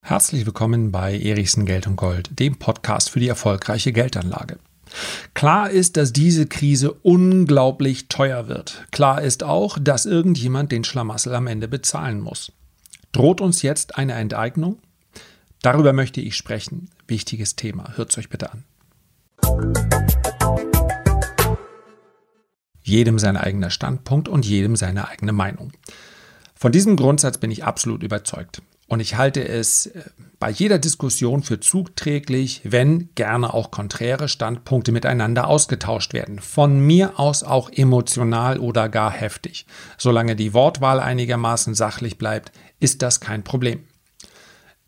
Herzlich willkommen bei Erichsen Geld und Gold, dem Podcast für die erfolgreiche Geldanlage. Klar ist, dass diese Krise unglaublich teuer wird. Klar ist auch, dass irgendjemand den Schlamassel am Ende bezahlen muss. Droht uns jetzt eine Enteignung? Darüber möchte ich sprechen. Wichtiges Thema. Hört es euch bitte an. Jedem sein eigener Standpunkt und jedem seine eigene Meinung. Von diesem Grundsatz bin ich absolut überzeugt. Und ich halte es äh, bei jeder Diskussion für zugträglich, wenn gerne auch konträre Standpunkte miteinander ausgetauscht werden. Von mir aus auch emotional oder gar heftig. Solange die Wortwahl einigermaßen sachlich bleibt, ist das kein Problem.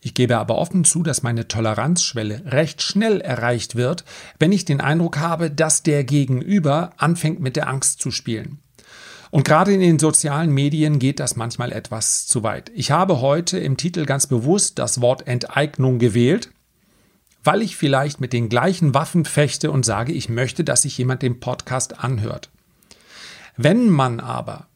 Ich gebe aber offen zu, dass meine Toleranzschwelle recht schnell erreicht wird, wenn ich den Eindruck habe, dass der Gegenüber anfängt mit der Angst zu spielen. Und gerade in den sozialen Medien geht das manchmal etwas zu weit. Ich habe heute im Titel ganz bewusst das Wort Enteignung gewählt, weil ich vielleicht mit den gleichen Waffen fechte und sage, ich möchte, dass sich jemand den Podcast anhört. Wenn man aber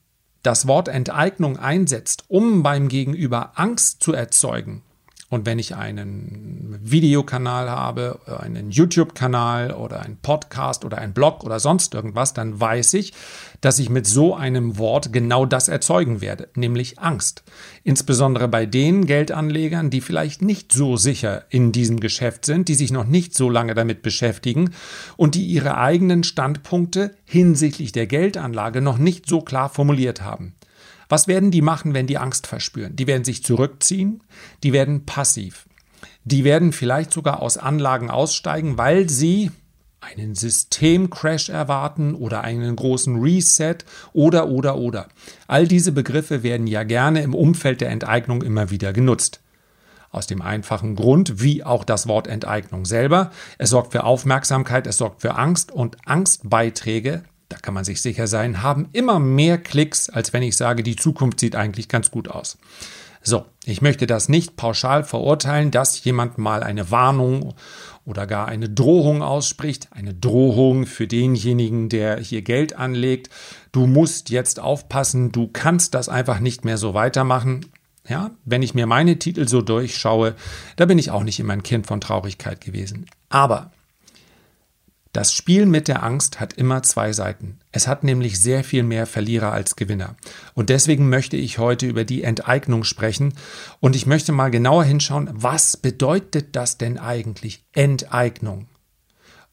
das Wort Enteignung einsetzt, um beim Gegenüber Angst zu erzeugen, und wenn ich einen Videokanal habe, einen YouTube-Kanal oder einen Podcast oder einen Blog oder sonst irgendwas, dann weiß ich, dass ich mit so einem Wort genau das erzeugen werde, nämlich Angst. Insbesondere bei den Geldanlegern, die vielleicht nicht so sicher in diesem Geschäft sind, die sich noch nicht so lange damit beschäftigen und die ihre eigenen Standpunkte hinsichtlich der Geldanlage noch nicht so klar formuliert haben. Was werden die machen, wenn die Angst verspüren? Die werden sich zurückziehen, die werden passiv. Die werden vielleicht sogar aus Anlagen aussteigen, weil sie einen Systemcrash erwarten oder einen großen Reset oder oder oder. All diese Begriffe werden ja gerne im Umfeld der Enteignung immer wieder genutzt. Aus dem einfachen Grund, wie auch das Wort Enteignung selber. Es sorgt für Aufmerksamkeit, es sorgt für Angst und Angstbeiträge da kann man sich sicher sein, haben immer mehr Klicks, als wenn ich sage, die Zukunft sieht eigentlich ganz gut aus. So, ich möchte das nicht pauschal verurteilen, dass jemand mal eine Warnung oder gar eine Drohung ausspricht. Eine Drohung für denjenigen, der hier Geld anlegt. Du musst jetzt aufpassen, du kannst das einfach nicht mehr so weitermachen. Ja, wenn ich mir meine Titel so durchschaue, da bin ich auch nicht immer ein Kind von Traurigkeit gewesen. Aber das Spiel mit der Angst hat immer zwei Seiten. Es hat nämlich sehr viel mehr Verlierer als Gewinner. Und deswegen möchte ich heute über die Enteignung sprechen. Und ich möchte mal genauer hinschauen, was bedeutet das denn eigentlich Enteignung?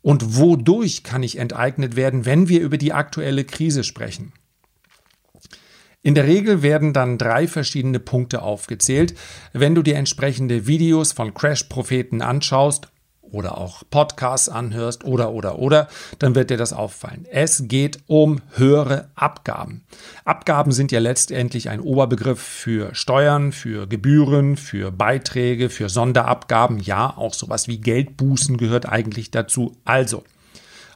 Und wodurch kann ich enteignet werden, wenn wir über die aktuelle Krise sprechen? In der Regel werden dann drei verschiedene Punkte aufgezählt. Wenn du dir entsprechende Videos von Crash-Propheten anschaust oder auch Podcasts anhörst oder oder oder, dann wird dir das auffallen. Es geht um höhere Abgaben. Abgaben sind ja letztendlich ein Oberbegriff für Steuern, für Gebühren, für Beiträge, für Sonderabgaben. Ja, auch sowas wie Geldbußen gehört eigentlich dazu. Also,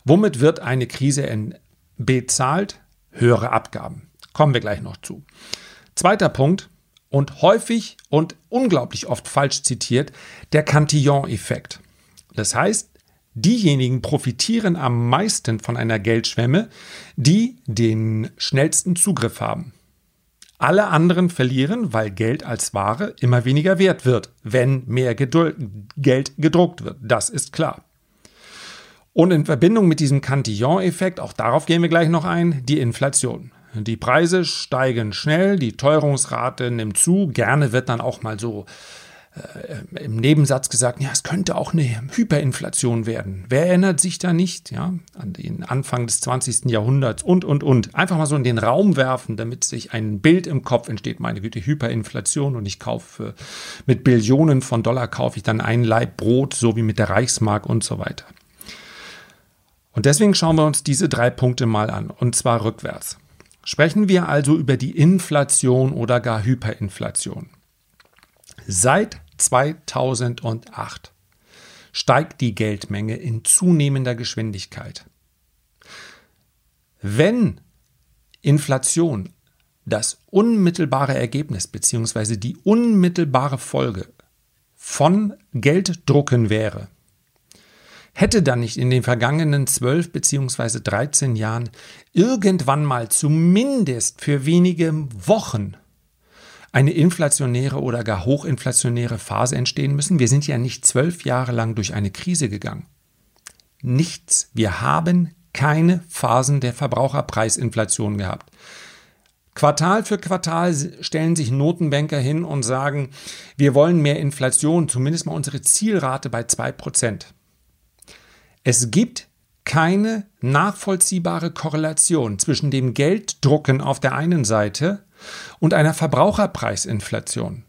womit wird eine Krise bezahlt? Höhere Abgaben. Kommen wir gleich noch zu. Zweiter Punkt, und häufig und unglaublich oft falsch zitiert, der Cantillon-Effekt. Das heißt, diejenigen profitieren am meisten von einer Geldschwemme, die den schnellsten Zugriff haben. Alle anderen verlieren, weil Geld als Ware immer weniger wert wird, wenn mehr Geduld, Geld gedruckt wird. Das ist klar. Und in Verbindung mit diesem Cantillon-Effekt, auch darauf gehen wir gleich noch ein, die Inflation. Die Preise steigen schnell, die Teuerungsrate nimmt zu. Gerne wird dann auch mal so äh, im Nebensatz gesagt, ja, es könnte auch eine Hyperinflation werden. Wer erinnert sich da nicht, ja, an den Anfang des 20. Jahrhunderts und, und, und. Einfach mal so in den Raum werfen, damit sich ein Bild im Kopf entsteht. Meine Güte, Hyperinflation und ich kaufe mit Billionen von Dollar kaufe ich dann ein Leib Brot, so wie mit der Reichsmark und so weiter. Und deswegen schauen wir uns diese drei Punkte mal an, und zwar rückwärts. Sprechen wir also über die Inflation oder gar Hyperinflation. Seit 2008 steigt die Geldmenge in zunehmender Geschwindigkeit. Wenn Inflation das unmittelbare Ergebnis bzw. die unmittelbare Folge von Gelddrucken wäre, hätte dann nicht in den vergangenen 12 bzw. 13 Jahren irgendwann mal zumindest für wenige Wochen eine inflationäre oder gar hochinflationäre Phase entstehen müssen. Wir sind ja nicht zwölf Jahre lang durch eine Krise gegangen. Nichts. Wir haben keine Phasen der Verbraucherpreisinflation gehabt. Quartal für Quartal stellen sich Notenbanker hin und sagen, wir wollen mehr Inflation, zumindest mal unsere Zielrate bei 2%. Es gibt keine nachvollziehbare Korrelation zwischen dem Gelddrucken auf der einen Seite und einer Verbraucherpreisinflation.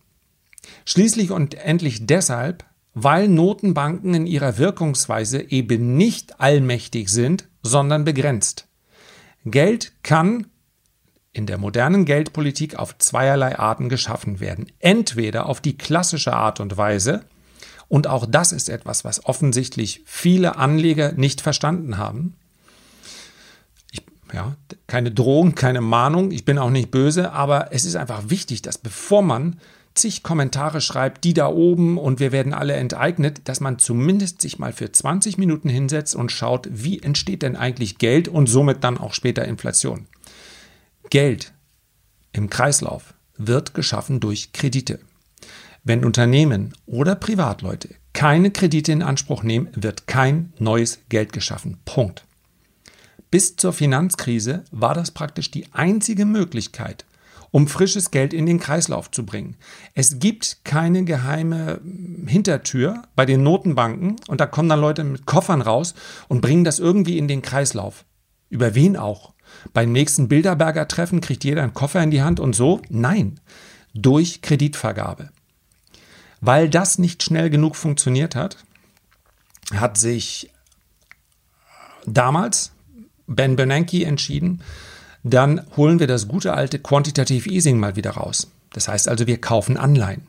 Schließlich und endlich deshalb, weil Notenbanken in ihrer Wirkungsweise eben nicht allmächtig sind, sondern begrenzt. Geld kann in der modernen Geldpolitik auf zweierlei Arten geschaffen werden. Entweder auf die klassische Art und Weise, und auch das ist etwas, was offensichtlich viele Anleger nicht verstanden haben. Ja, keine Drohung, keine Mahnung, ich bin auch nicht böse, aber es ist einfach wichtig, dass bevor man zig Kommentare schreibt, die da oben und wir werden alle enteignet, dass man zumindest sich mal für 20 Minuten hinsetzt und schaut, wie entsteht denn eigentlich Geld und somit dann auch später Inflation. Geld im Kreislauf wird geschaffen durch Kredite. Wenn Unternehmen oder Privatleute keine Kredite in Anspruch nehmen, wird kein neues Geld geschaffen. Punkt. Bis zur Finanzkrise war das praktisch die einzige Möglichkeit, um frisches Geld in den Kreislauf zu bringen. Es gibt keine geheime Hintertür bei den Notenbanken und da kommen dann Leute mit Koffern raus und bringen das irgendwie in den Kreislauf. Über wen auch? Beim nächsten Bilderberger Treffen kriegt jeder einen Koffer in die Hand und so? Nein, durch Kreditvergabe. Weil das nicht schnell genug funktioniert hat, hat sich damals Ben Bernanke entschieden, dann holen wir das gute alte Quantitative Easing mal wieder raus. Das heißt also, wir kaufen Anleihen.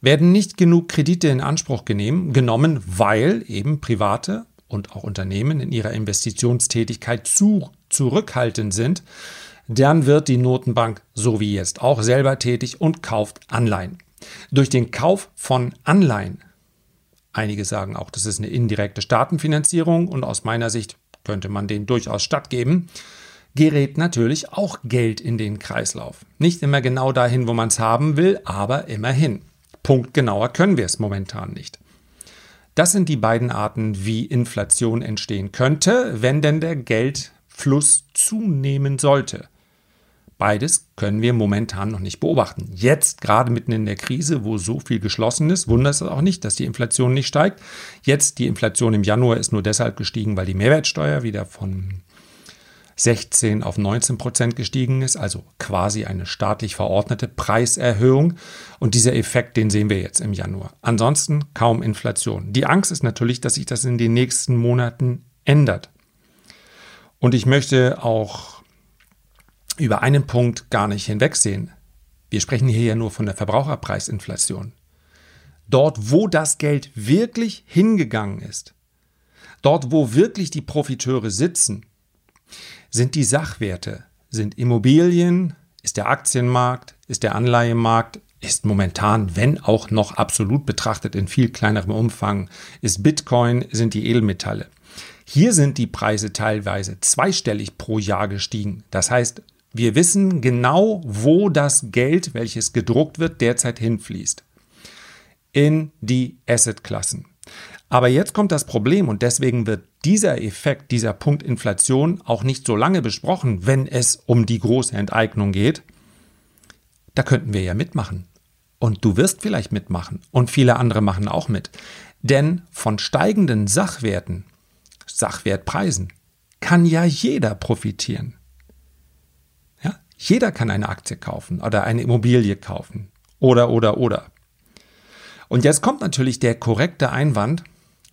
Werden nicht genug Kredite in Anspruch genommen, weil eben private und auch Unternehmen in ihrer Investitionstätigkeit zu zurückhaltend sind, dann wird die Notenbank so wie jetzt auch selber tätig und kauft Anleihen. Durch den Kauf von Anleihen, einige sagen auch, das ist eine indirekte Staatenfinanzierung und aus meiner Sicht könnte man den durchaus stattgeben, gerät natürlich auch Geld in den Kreislauf. Nicht immer genau dahin, wo man es haben will, aber immerhin. Punkt genauer können wir es momentan nicht. Das sind die beiden Arten, wie Inflation entstehen könnte, wenn denn der Geldfluss zunehmen sollte. Beides können wir momentan noch nicht beobachten. Jetzt, gerade mitten in der Krise, wo so viel geschlossen ist, wundert es auch nicht, dass die Inflation nicht steigt. Jetzt, die Inflation im Januar ist nur deshalb gestiegen, weil die Mehrwertsteuer wieder von 16 auf 19 Prozent gestiegen ist, also quasi eine staatlich verordnete Preiserhöhung. Und dieser Effekt, den sehen wir jetzt im Januar. Ansonsten kaum Inflation. Die Angst ist natürlich, dass sich das in den nächsten Monaten ändert. Und ich möchte auch über einen Punkt gar nicht hinwegsehen. Wir sprechen hier ja nur von der Verbraucherpreisinflation. Dort, wo das Geld wirklich hingegangen ist, dort, wo wirklich die Profiteure sitzen, sind die Sachwerte, sind Immobilien, ist der Aktienmarkt, ist der Anleihemarkt, ist momentan, wenn auch noch absolut betrachtet in viel kleinerem Umfang, ist Bitcoin, sind die Edelmetalle. Hier sind die Preise teilweise zweistellig pro Jahr gestiegen. Das heißt, wir wissen genau, wo das Geld, welches gedruckt wird, derzeit hinfließt. In die Assetklassen. Aber jetzt kommt das Problem und deswegen wird dieser Effekt, dieser Punkt Inflation auch nicht so lange besprochen, wenn es um die große Enteignung geht. Da könnten wir ja mitmachen. Und du wirst vielleicht mitmachen. Und viele andere machen auch mit. Denn von steigenden Sachwerten, Sachwertpreisen, kann ja jeder profitieren. Jeder kann eine Aktie kaufen oder eine Immobilie kaufen. Oder, oder, oder. Und jetzt kommt natürlich der korrekte Einwand.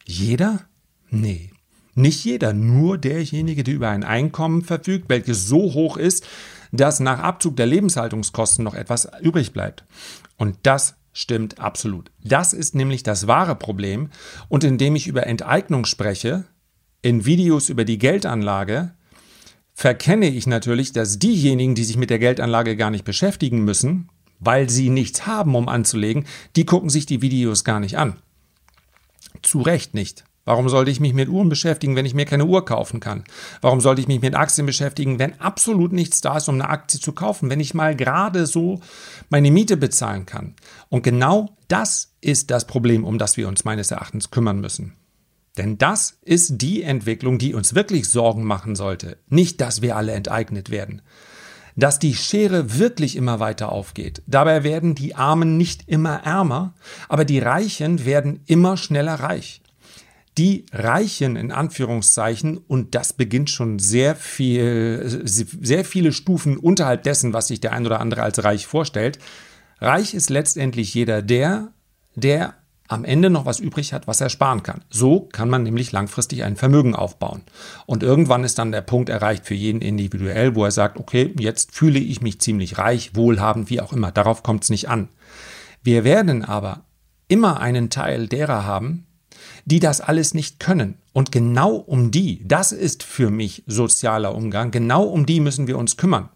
Jeder? Nee. Nicht jeder, nur derjenige, der über ein Einkommen verfügt, welches so hoch ist, dass nach Abzug der Lebenshaltungskosten noch etwas übrig bleibt. Und das stimmt absolut. Das ist nämlich das wahre Problem. Und indem ich über Enteignung spreche, in Videos über die Geldanlage, verkenne ich natürlich, dass diejenigen, die sich mit der Geldanlage gar nicht beschäftigen müssen, weil sie nichts haben, um anzulegen, die gucken sich die Videos gar nicht an. Zu Recht nicht. Warum sollte ich mich mit Uhren beschäftigen, wenn ich mir keine Uhr kaufen kann? Warum sollte ich mich mit Aktien beschäftigen, wenn absolut nichts da ist, um eine Aktie zu kaufen, wenn ich mal gerade so meine Miete bezahlen kann? Und genau das ist das Problem, um das wir uns meines Erachtens kümmern müssen. Denn das ist die Entwicklung, die uns wirklich Sorgen machen sollte. Nicht, dass wir alle enteignet werden. Dass die Schere wirklich immer weiter aufgeht. Dabei werden die Armen nicht immer ärmer, aber die Reichen werden immer schneller reich die Reichen in Anführungszeichen, und das beginnt schon sehr viel, sehr viele Stufen unterhalb dessen, was sich der ein oder andere als reich vorstellt. Reich ist letztendlich jeder der, der am Ende noch was übrig hat, was er sparen kann. So kann man nämlich langfristig ein Vermögen aufbauen. Und irgendwann ist dann der Punkt erreicht für jeden individuell, wo er sagt, okay, jetzt fühle ich mich ziemlich reich, wohlhabend, wie auch immer. Darauf kommt es nicht an. Wir werden aber immer einen Teil derer haben, die das alles nicht können. Und genau um die, das ist für mich sozialer Umgang, genau um die müssen wir uns kümmern.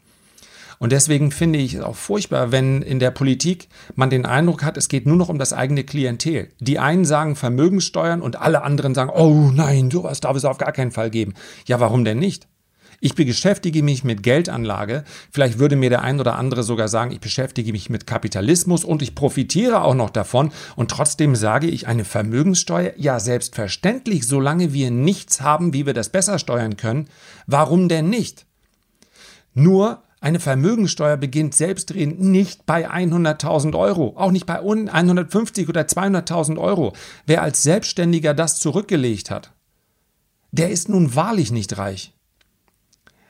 Und deswegen finde ich es auch furchtbar, wenn in der Politik man den Eindruck hat, es geht nur noch um das eigene Klientel. Die einen sagen Vermögenssteuern und alle anderen sagen, oh nein, sowas darf es auf gar keinen Fall geben. Ja, warum denn nicht? Ich beschäftige mich mit Geldanlage. Vielleicht würde mir der ein oder andere sogar sagen, ich beschäftige mich mit Kapitalismus und ich profitiere auch noch davon. Und trotzdem sage ich eine Vermögenssteuer. Ja, selbstverständlich, solange wir nichts haben, wie wir das besser steuern können. Warum denn nicht? Nur eine Vermögenssteuer beginnt selbstredend nicht bei 100.000 Euro, auch nicht bei 150 oder 200.000 Euro. Wer als Selbstständiger das zurückgelegt hat, der ist nun wahrlich nicht reich.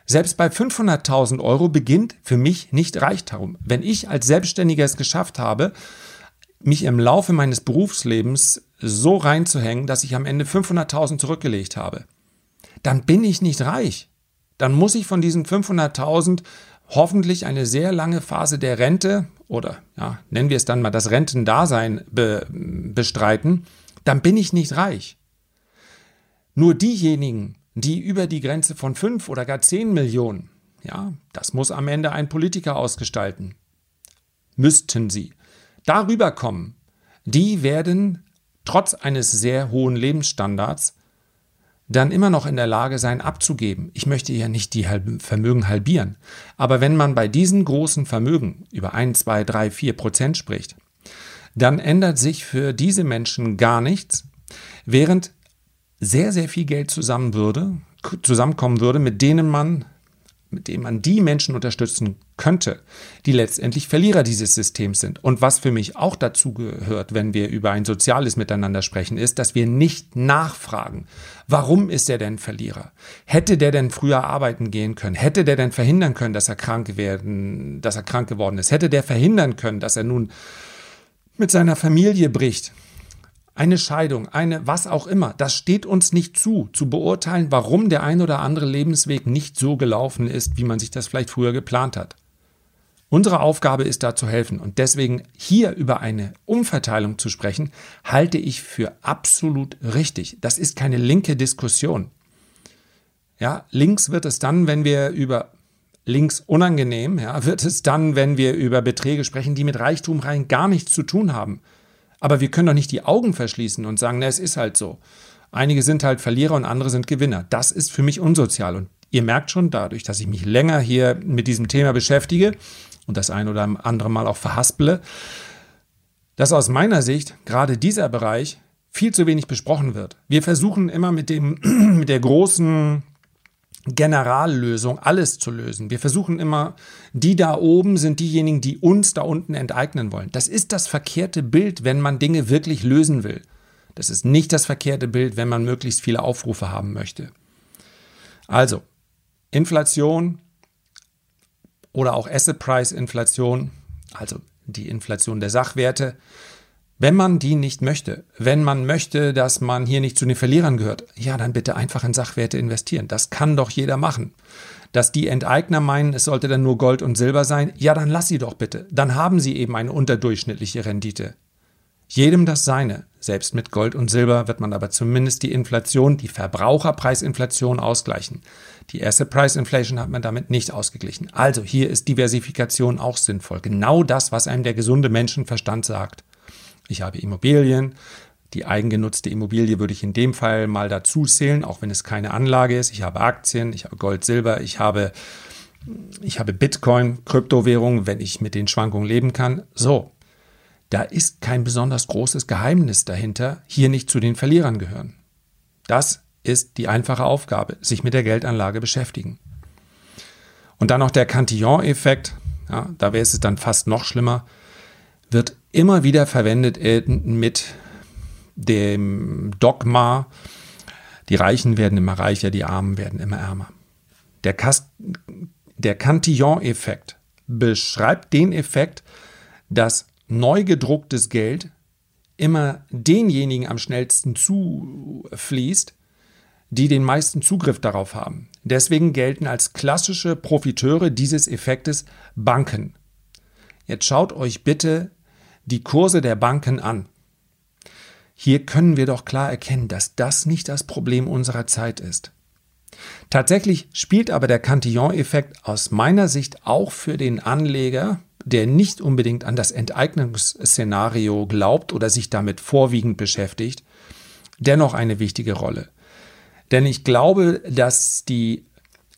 Selbst bei 500.000 Euro beginnt für mich nicht Reichtum. Wenn ich als Selbstständiger es geschafft habe, mich im Laufe meines Berufslebens so reinzuhängen, dass ich am Ende 500.000 zurückgelegt habe, dann bin ich nicht reich. Dann muss ich von diesen 500.000 hoffentlich eine sehr lange Phase der Rente oder ja, nennen wir es dann mal das Rentendasein be bestreiten, dann bin ich nicht reich. Nur diejenigen, die über die Grenze von 5 oder gar 10 Millionen, ja, das muss am Ende ein Politiker ausgestalten, müssten sie, darüber kommen, die werden trotz eines sehr hohen Lebensstandards dann immer noch in der Lage sein, abzugeben. Ich möchte ja nicht die Vermögen halbieren. Aber wenn man bei diesen großen Vermögen über 1, 2, 3, 4 Prozent spricht, dann ändert sich für diese Menschen gar nichts, während sehr, sehr viel Geld zusammen würde, zusammenkommen würde, mit denen man, mit denen man die Menschen unterstützen könnte, die letztendlich Verlierer dieses Systems sind. Und was für mich auch dazu gehört, wenn wir über ein soziales Miteinander sprechen, ist, dass wir nicht nachfragen, warum ist er denn Verlierer? Hätte der denn früher arbeiten gehen können? Hätte der denn verhindern können, dass er krank werden, dass er krank geworden ist? Hätte der verhindern können, dass er nun mit seiner Familie bricht? Eine Scheidung, eine was auch immer, das steht uns nicht zu, zu beurteilen, warum der ein oder andere Lebensweg nicht so gelaufen ist, wie man sich das vielleicht früher geplant hat. Unsere Aufgabe ist da zu helfen und deswegen hier über eine Umverteilung zu sprechen, halte ich für absolut richtig. Das ist keine linke Diskussion. Ja, links wird es dann, wenn wir über links unangenehm, ja, wird es dann, wenn wir über Beträge sprechen, die mit Reichtum rein gar nichts zu tun haben. Aber wir können doch nicht die Augen verschließen und sagen, na, es ist halt so. Einige sind halt Verlierer und andere sind Gewinner. Das ist für mich unsozial. Und ihr merkt schon dadurch, dass ich mich länger hier mit diesem Thema beschäftige und das ein oder andere Mal auch verhasple, dass aus meiner Sicht gerade dieser Bereich viel zu wenig besprochen wird. Wir versuchen immer mit dem, mit der großen Generallösung, alles zu lösen. Wir versuchen immer, die da oben sind diejenigen, die uns da unten enteignen wollen. Das ist das verkehrte Bild, wenn man Dinge wirklich lösen will. Das ist nicht das verkehrte Bild, wenn man möglichst viele Aufrufe haben möchte. Also, Inflation oder auch Asset Price Inflation, also die Inflation der Sachwerte, wenn man die nicht möchte, wenn man möchte, dass man hier nicht zu den Verlierern gehört, ja, dann bitte einfach in Sachwerte investieren. Das kann doch jeder machen. Dass die Enteigner meinen, es sollte dann nur Gold und Silber sein, ja, dann lass sie doch bitte. Dann haben sie eben eine unterdurchschnittliche Rendite. Jedem das seine. Selbst mit Gold und Silber wird man aber zumindest die Inflation, die Verbraucherpreisinflation ausgleichen. Die Asset Price Inflation hat man damit nicht ausgeglichen. Also hier ist Diversifikation auch sinnvoll. Genau das, was einem der gesunde Menschenverstand sagt. Ich habe Immobilien, Die eigengenutzte Immobilie würde ich in dem Fall mal dazu zählen, auch wenn es keine Anlage ist. Ich habe Aktien, ich habe Gold, Silber, ich habe, ich habe Bitcoin, Kryptowährungen, wenn ich mit den Schwankungen leben kann. So, da ist kein besonders großes Geheimnis dahinter, hier nicht zu den Verlierern gehören. Das ist die einfache Aufgabe, sich mit der Geldanlage beschäftigen. Und dann noch der Cantillon-Effekt, ja, da wäre es dann fast noch schlimmer, wird immer wieder verwendet mit dem Dogma, die Reichen werden immer reicher, die Armen werden immer ärmer. Der, der Cantillon-Effekt beschreibt den Effekt, dass neu gedrucktes Geld immer denjenigen am schnellsten zufließt, die den meisten Zugriff darauf haben. Deswegen gelten als klassische Profiteure dieses Effektes Banken. Jetzt schaut euch bitte die Kurse der Banken an. Hier können wir doch klar erkennen, dass das nicht das Problem unserer Zeit ist. Tatsächlich spielt aber der Cantillon-Effekt aus meiner Sicht auch für den Anleger, der nicht unbedingt an das Enteignungsszenario glaubt oder sich damit vorwiegend beschäftigt, dennoch eine wichtige Rolle. Denn ich glaube, dass die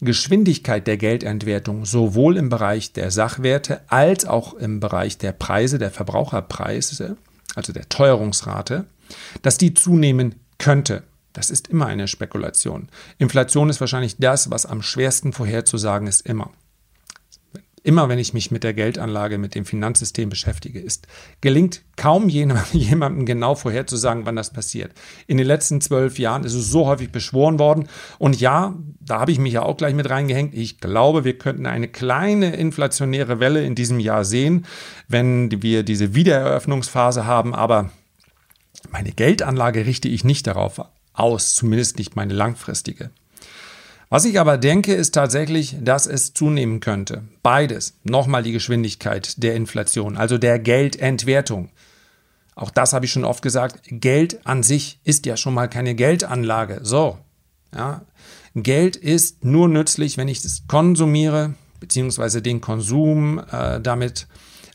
Geschwindigkeit der Geldentwertung sowohl im Bereich der Sachwerte als auch im Bereich der Preise, der Verbraucherpreise, also der Teuerungsrate, dass die zunehmen könnte. Das ist immer eine Spekulation. Inflation ist wahrscheinlich das, was am schwersten vorherzusagen ist, immer immer wenn ich mich mit der Geldanlage, mit dem Finanzsystem beschäftige, ist, gelingt kaum jemandem genau vorherzusagen, wann das passiert. In den letzten zwölf Jahren ist es so häufig beschworen worden. Und ja, da habe ich mich ja auch gleich mit reingehängt. Ich glaube, wir könnten eine kleine inflationäre Welle in diesem Jahr sehen, wenn wir diese Wiedereröffnungsphase haben. Aber meine Geldanlage richte ich nicht darauf aus, zumindest nicht meine langfristige. Was ich aber denke, ist tatsächlich, dass es zunehmen könnte. Beides. Nochmal die Geschwindigkeit der Inflation, also der Geldentwertung. Auch das habe ich schon oft gesagt. Geld an sich ist ja schon mal keine Geldanlage. So. Ja. Geld ist nur nützlich, wenn ich es konsumiere, beziehungsweise den Konsum äh, damit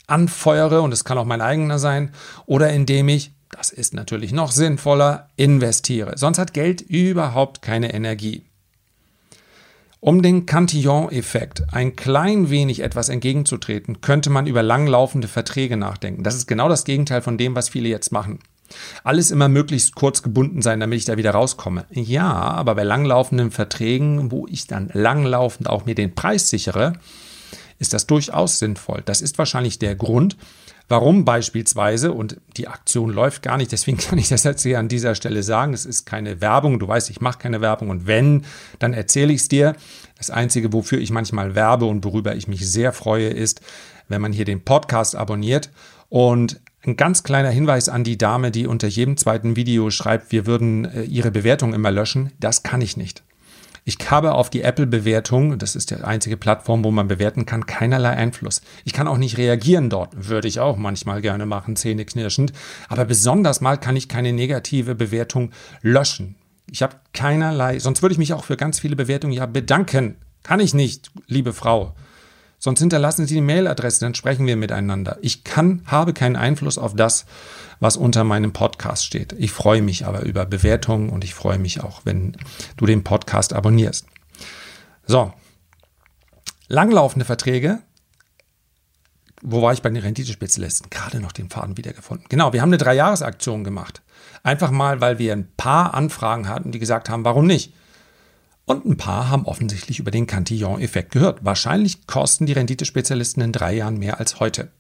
anfeuere, und es kann auch mein eigener sein, oder indem ich, das ist natürlich noch sinnvoller, investiere. Sonst hat Geld überhaupt keine Energie. Um den Cantillon-Effekt ein klein wenig etwas entgegenzutreten, könnte man über langlaufende Verträge nachdenken. Das ist genau das Gegenteil von dem, was viele jetzt machen. Alles immer möglichst kurz gebunden sein, damit ich da wieder rauskomme. Ja, aber bei langlaufenden Verträgen, wo ich dann langlaufend auch mir den Preis sichere, ist das durchaus sinnvoll. Das ist wahrscheinlich der Grund, Warum beispielsweise, und die Aktion läuft gar nicht, deswegen kann ich das jetzt hier an dieser Stelle sagen, es ist keine Werbung, du weißt, ich mache keine Werbung und wenn, dann erzähle ich es dir. Das Einzige, wofür ich manchmal werbe und worüber ich mich sehr freue, ist, wenn man hier den Podcast abonniert und ein ganz kleiner Hinweis an die Dame, die unter jedem zweiten Video schreibt, wir würden äh, ihre Bewertung immer löschen. Das kann ich nicht. Ich habe auf die Apple-Bewertung, das ist die einzige Plattform, wo man bewerten kann, keinerlei Einfluss. Ich kann auch nicht reagieren dort. Würde ich auch manchmal gerne machen, zähneknirschend. Aber besonders mal kann ich keine negative Bewertung löschen. Ich habe keinerlei, sonst würde ich mich auch für ganz viele Bewertungen ja bedanken. Kann ich nicht, liebe Frau. Sonst hinterlassen Sie die Mailadresse, dann sprechen wir miteinander. Ich kann, habe keinen Einfluss auf das, was unter meinem Podcast steht. Ich freue mich aber über Bewertungen und ich freue mich auch, wenn du den Podcast abonnierst. So. Langlaufende Verträge. Wo war ich bei den Renditespezialisten? Gerade noch den Faden wiedergefunden. Genau, wir haben eine Dreijahresaktion gemacht. Einfach mal, weil wir ein paar Anfragen hatten, die gesagt haben, warum nicht? Und ein paar haben offensichtlich über den Cantillon-Effekt gehört. Wahrscheinlich kosten die Renditespezialisten in drei Jahren mehr als heute.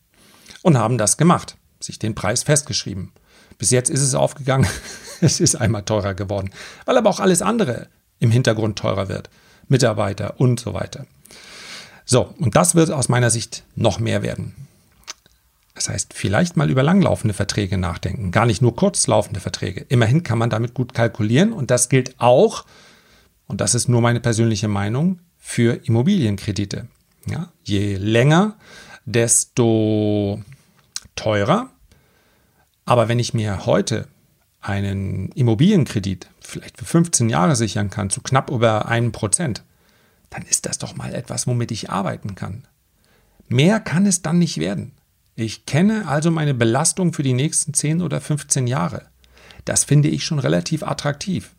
Und haben das gemacht, sich den Preis festgeschrieben. Bis jetzt ist es aufgegangen, es ist einmal teurer geworden, weil aber auch alles andere im Hintergrund teurer wird. Mitarbeiter und so weiter. So, und das wird aus meiner Sicht noch mehr werden. Das heißt, vielleicht mal über langlaufende Verträge nachdenken, gar nicht nur kurzlaufende Verträge. Immerhin kann man damit gut kalkulieren und das gilt auch und das ist nur meine persönliche Meinung, für Immobilienkredite. Ja, je länger, desto teurer. Aber wenn ich mir heute einen Immobilienkredit vielleicht für 15 Jahre sichern kann, zu knapp über einem Prozent, dann ist das doch mal etwas, womit ich arbeiten kann. Mehr kann es dann nicht werden. Ich kenne also meine Belastung für die nächsten 10 oder 15 Jahre. Das finde ich schon relativ attraktiv.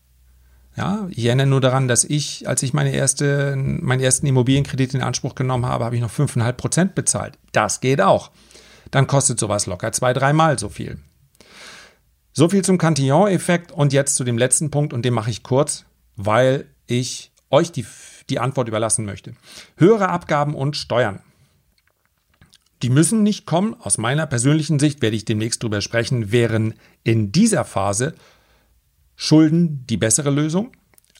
Ja, ich erinnere nur daran, dass ich, als ich meine erste, meinen ersten Immobilienkredit in Anspruch genommen habe, habe ich noch 5,5 Prozent bezahlt. Das geht auch. Dann kostet sowas locker zwei, dreimal so viel. So viel zum Cantillon-Effekt und jetzt zu dem letzten Punkt und den mache ich kurz, weil ich euch die, die Antwort überlassen möchte. Höhere Abgaben und Steuern. Die müssen nicht kommen. Aus meiner persönlichen Sicht werde ich demnächst darüber sprechen, wären in dieser Phase Schulden die bessere Lösung.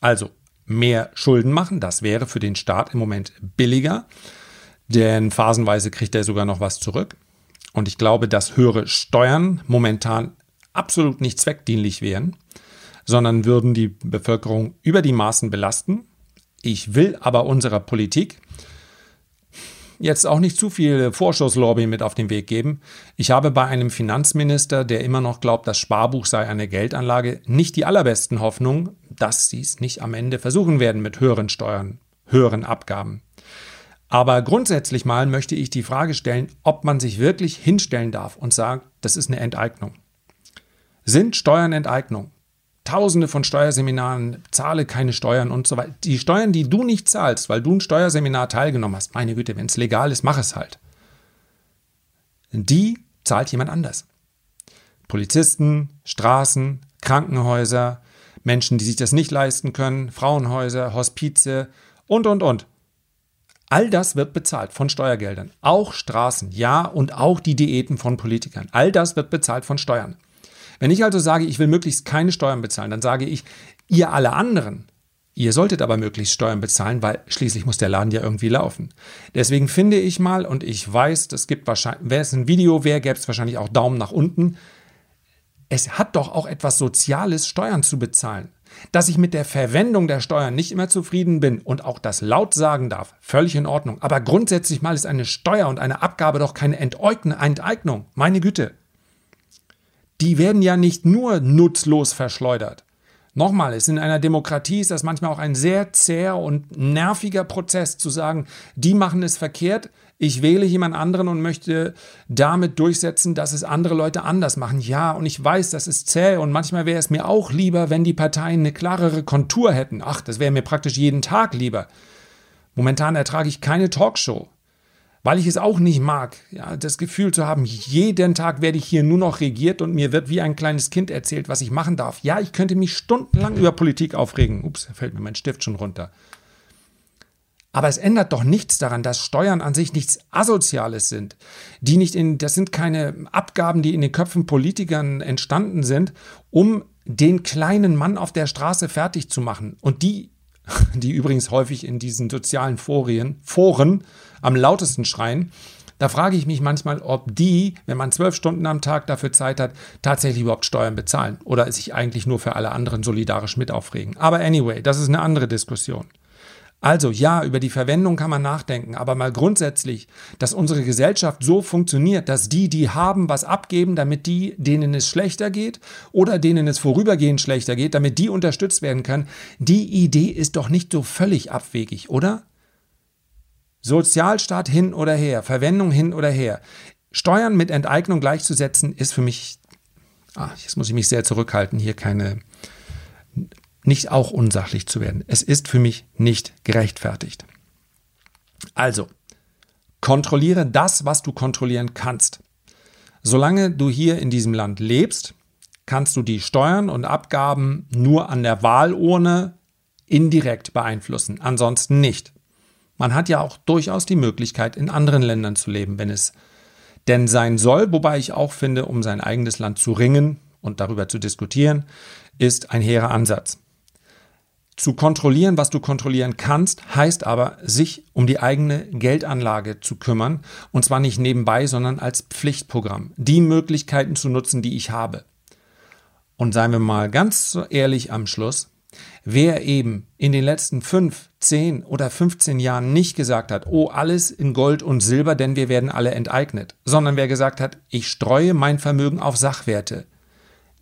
Also mehr Schulden machen, das wäre für den Staat im Moment billiger, denn phasenweise kriegt er sogar noch was zurück. Und ich glaube, dass höhere Steuern momentan absolut nicht zweckdienlich wären, sondern würden die Bevölkerung über die Maßen belasten. Ich will aber unserer Politik jetzt auch nicht zu viel Vorschusslobby mit auf den Weg geben. Ich habe bei einem Finanzminister, der immer noch glaubt, das Sparbuch sei eine Geldanlage, nicht die allerbesten Hoffnungen, dass sie es nicht am Ende versuchen werden mit höheren Steuern, höheren Abgaben. Aber grundsätzlich mal möchte ich die Frage stellen, ob man sich wirklich hinstellen darf und sagen, das ist eine Enteignung. Sind Steuern Enteignung? Tausende von Steuerseminaren, zahle keine Steuern und so weiter. Die Steuern, die du nicht zahlst, weil du ein Steuerseminar teilgenommen hast, meine Güte, wenn es legal ist, mach es halt. Die zahlt jemand anders. Polizisten, Straßen, Krankenhäuser, Menschen, die sich das nicht leisten können, Frauenhäuser, Hospize und, und, und. All das wird bezahlt von Steuergeldern. Auch Straßen, ja, und auch die Diäten von Politikern. All das wird bezahlt von Steuern. Wenn ich also sage, ich will möglichst keine Steuern bezahlen, dann sage ich, ihr alle anderen, ihr solltet aber möglichst Steuern bezahlen, weil schließlich muss der Laden ja irgendwie laufen. Deswegen finde ich mal, und ich weiß, das gibt wahrscheinlich, wäre es ein Video wäre, gäbe es wahrscheinlich auch Daumen nach unten. Es hat doch auch etwas Soziales, Steuern zu bezahlen. Dass ich mit der Verwendung der Steuern nicht immer zufrieden bin und auch das laut sagen darf, völlig in Ordnung. Aber grundsätzlich mal ist eine Steuer und eine Abgabe doch keine Enteignung. Meine Güte die werden ja nicht nur nutzlos verschleudert. Nochmal, es in einer Demokratie ist das manchmal auch ein sehr zäher und nerviger Prozess zu sagen, die machen es verkehrt, ich wähle jemand anderen und möchte damit durchsetzen, dass es andere Leute anders machen. Ja, und ich weiß, das ist zäh und manchmal wäre es mir auch lieber, wenn die Parteien eine klarere Kontur hätten. Ach, das wäre mir praktisch jeden Tag lieber. Momentan ertrage ich keine Talkshow weil ich es auch nicht mag, ja, das Gefühl zu haben, jeden Tag werde ich hier nur noch regiert und mir wird wie ein kleines Kind erzählt, was ich machen darf. Ja, ich könnte mich stundenlang über Politik aufregen. Ups, da fällt mir mein Stift schon runter. Aber es ändert doch nichts daran, dass Steuern an sich nichts Asoziales sind. Die nicht in, das sind keine Abgaben, die in den Köpfen Politikern entstanden sind, um den kleinen Mann auf der Straße fertig zu machen. Und die die übrigens häufig in diesen sozialen Forien, Foren am lautesten schreien, da frage ich mich manchmal, ob die, wenn man zwölf Stunden am Tag dafür Zeit hat, tatsächlich überhaupt Steuern bezahlen oder sich eigentlich nur für alle anderen solidarisch mit aufregen. Aber anyway, das ist eine andere Diskussion. Also ja, über die Verwendung kann man nachdenken, aber mal grundsätzlich, dass unsere Gesellschaft so funktioniert, dass die, die haben, was abgeben, damit die, denen es schlechter geht oder denen es vorübergehend schlechter geht, damit die unterstützt werden können, die Idee ist doch nicht so völlig abwegig, oder? Sozialstaat hin oder her, Verwendung hin oder her. Steuern mit Enteignung gleichzusetzen, ist für mich, ah, jetzt muss ich mich sehr zurückhalten, hier keine nicht auch unsachlich zu werden. Es ist für mich nicht gerechtfertigt. Also, kontrolliere das, was du kontrollieren kannst. Solange du hier in diesem Land lebst, kannst du die Steuern und Abgaben nur an der Wahlurne indirekt beeinflussen, ansonsten nicht. Man hat ja auch durchaus die Möglichkeit, in anderen Ländern zu leben, wenn es denn sein soll, wobei ich auch finde, um sein eigenes Land zu ringen und darüber zu diskutieren, ist ein hehrer Ansatz. Zu kontrollieren, was du kontrollieren kannst, heißt aber, sich um die eigene Geldanlage zu kümmern. Und zwar nicht nebenbei, sondern als Pflichtprogramm. Die Möglichkeiten zu nutzen, die ich habe. Und seien wir mal ganz ehrlich am Schluss, wer eben in den letzten fünf, zehn oder 15 Jahren nicht gesagt hat, oh, alles in Gold und Silber, denn wir werden alle enteignet, sondern wer gesagt hat, ich streue mein Vermögen auf Sachwerte,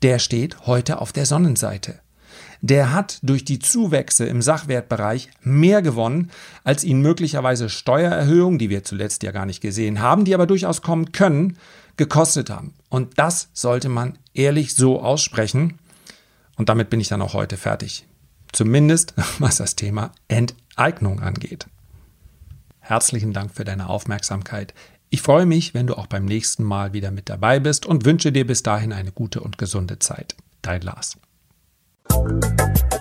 der steht heute auf der Sonnenseite der hat durch die Zuwächse im Sachwertbereich mehr gewonnen, als ihn möglicherweise Steuererhöhungen, die wir zuletzt ja gar nicht gesehen haben, die aber durchaus kommen können, gekostet haben. Und das sollte man ehrlich so aussprechen. Und damit bin ich dann auch heute fertig. Zumindest was das Thema Enteignung angeht. Herzlichen Dank für deine Aufmerksamkeit. Ich freue mich, wenn du auch beim nächsten Mal wieder mit dabei bist und wünsche dir bis dahin eine gute und gesunde Zeit. Dein Lars. Thank you.